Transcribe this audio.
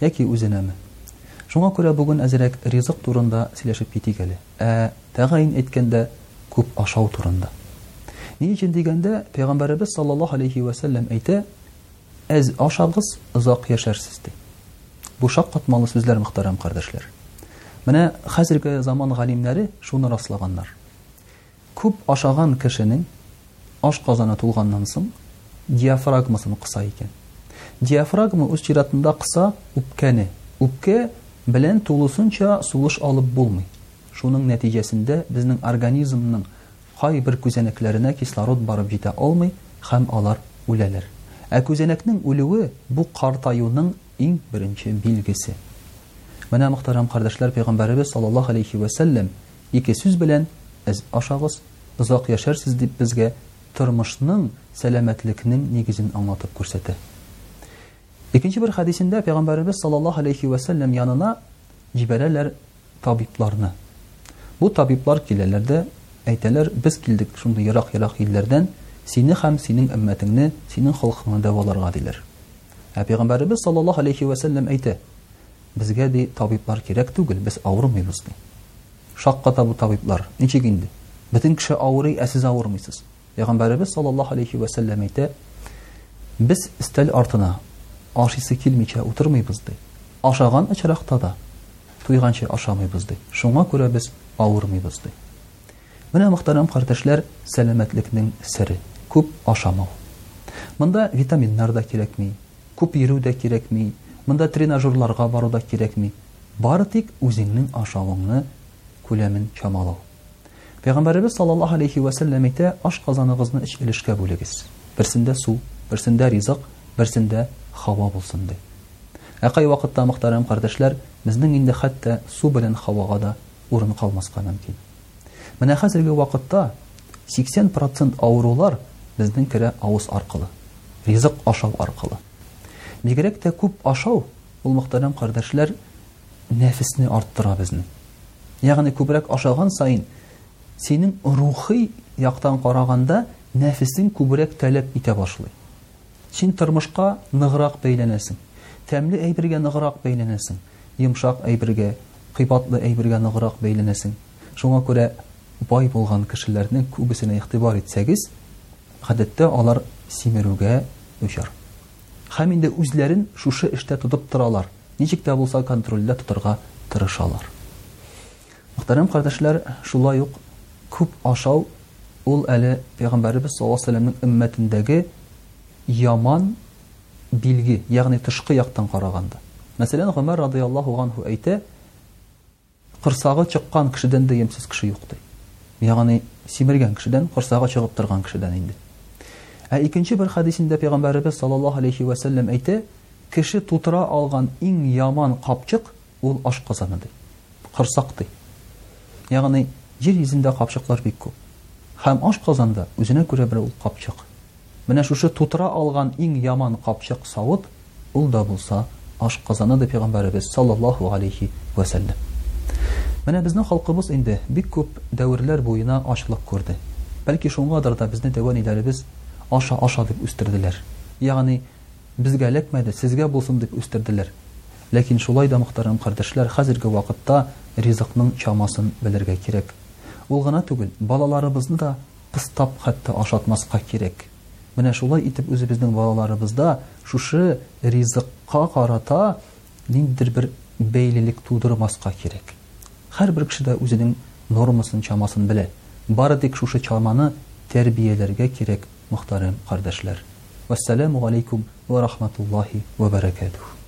Яки үзенәме? Шуңа күрә бүген әзрәк ризык турында сөйләшеп китик әле. Ә, тәгаен әйткәндә, күп ашау турында. Ни өчен дигәндә, Пәйгамбәребез саллаллаһу алейһи вә сәлләм әйтә, Әз ашагыз, озак яшәрсез, ди. Бу шаккатмалы сүзләр, мөхтәрәм кардәшләр. Менә хәзерге заман галимнәре шуны раслаганнар. Күп ашаган кешенең ашказаны тулганнан соң диафрагмасын кыса икән. Диафрагма үз чиратында кыса үпкәне. Үпкә белән тулысынча сулыш алып булмый. Шуның нәтиҗәсендә безнең организмның кайбер күзәнәкләренә кислород барып җитә алмый һәм алар үләләр. Ә күзәнәкнең үлүе, бу картаюның иң беренче билгесе. Менә, мөхтәрәм кардәшләр, Пәйгамбәребез саллаллаһу галәйһи вә сәлләм Ике сүз белән эз ашагыз, озак яшәрсез дип безгә тормышның, сәламәтлекнең нигезен аңлатып күрсәтә. Икенче бер хәдисендә Пәйгамбәребез саллаллаһу алейхи вә сәлләм янына җибәрәләр табибларны. Бу табиблар киләләр дә әйтәләр, без килдек шундый ерак-ерак илләрдән, сине һәм синең өммәтеңне, синең халкыңны дәваларга диләр. Ә Пәйгамбәребез саллаллаһу алейхи вә сәлләм әйтә, Безгә, ди, табиблар кирәк түгел, без авырмыйбыз, ди. Шакката бу табиблар. Ничек инде? Бөтен кеше авырый, ә сез авырмыйсыз. Пәйгамбәребез саллаллаһу алейхи вә сәлләм әйтә, без өстәл артына ашыйсы килмичә утырмыйбыз, ди. Ашаган очракта да туйганчы ашамыйбыз, ди. Шуңа күрә без авырмыйбыз, ди. Менә мөхтәрәм кардәшләр, сәламәтлекнең сере күп ашамау. Монда витаминнар да кирәкми, Күп йөрү дә кирәкми, монда тренажерларга бару да кирәкми. Бары тик үзеңнең ашавыңны күләмен чамалау. Пәйгамбәребез саллаллаһу алейһи вә сәлләм әйтә, Ашказаныгызны өч өлешкә бүлегез. Берсендә су, берсендә ризык, берсендә һава булсын, ди. Ә кайвакытта, мөхтәрәм кардәшләр, безнең инде хәтта су белән һавага да урын калмаска мөмкин. Менә хәзерге вакытта 80 процент авырулар безнең керә-авыз аркылы, ризык ашау аркылы. Бигрәк тә күп ашау, ул мөхтәрәм кардәшләр, нәфесне арттыра безнең. Ягъни күбрәк ашаган саен синең рухи яктан караганда нәфесең күбрәк таләп итә башлый. Син тормышка ныграк бәйләнәсең. Тәмле әйбергә ныграк бәйләнәсең. Йомшак әйбергә, Кыйбатлы әйбергә ныграк бәйләнәсең. Шуңа күрә бай булган кешеләрнең күбесенә игътибар итсәгез, гадәттә алар симерүгә дучар. Һәм инде үзләрен шушы эштә тотып торалар, ничек тә булса контрольдә тотырга тырышалар. Мөхтәрәм кардәшләр, шулай ук күп ашау ул әле Пәйгамбәребез саллаллаһу галәйһи ва сәлләмнең өммәтендәге яман билге, ягъни тышкы яктан караганда. Мәсәлән, Гомәр радыяллаһу анһу әйтә, Корсагы чыккан кешедән дә ямьсез кеше юк, ди. Ягъни симергән кешедән, корсагы чыгып торган кешедән инде. Ә икенче бер хәдисендә пәйгамбәребез саллаллаһу алейхи вә сәлләм әйтә, кеше тутыра алган иң яман капчык Ул ашказаны ди. Корсак ди. Ягъни, җир йөзендә капчыклар бик күп. Һәм ашказан да үзенә күрә бер ул капчык. Менә шушы тутыра алган иң яман капчык савыт, ул да булса ашказаны, ди Пәйгамбәребез салләллаһу галәйһи вә сәлләм. Менә безнең халкыбыз инде бик күп дәверләр буена ачлык күрде. Бәлки шуңадыр да безне тәүге әниләребез аша, аша дип үстерделәр. Ягъни, Безгә эләкмәде, сезгә булсын дип үстерделәр. Ләкин шулай да, мөхтәрәм кардәшләр, хәзерге вакытта ризыкның чамасын белергә кирәк. Ул гына түгел, балаларыбызны да кыстап хәтта ашатмаска кирәк. Менә шулай итеп үзебезнең балаларыбызда шушы ризыкка карата Ниндидер бер бәйлелек тудырмаска кирәк. Һәрбер кеше дә үзенең нормасын, чамасын белә. Бары тик шушы чаманы тәрбияләргә кирәк, мөхтәрәм кардәшләр. Вәссәламү галәйкүм вә рахматуллаһи вә бәрәкәтүһ.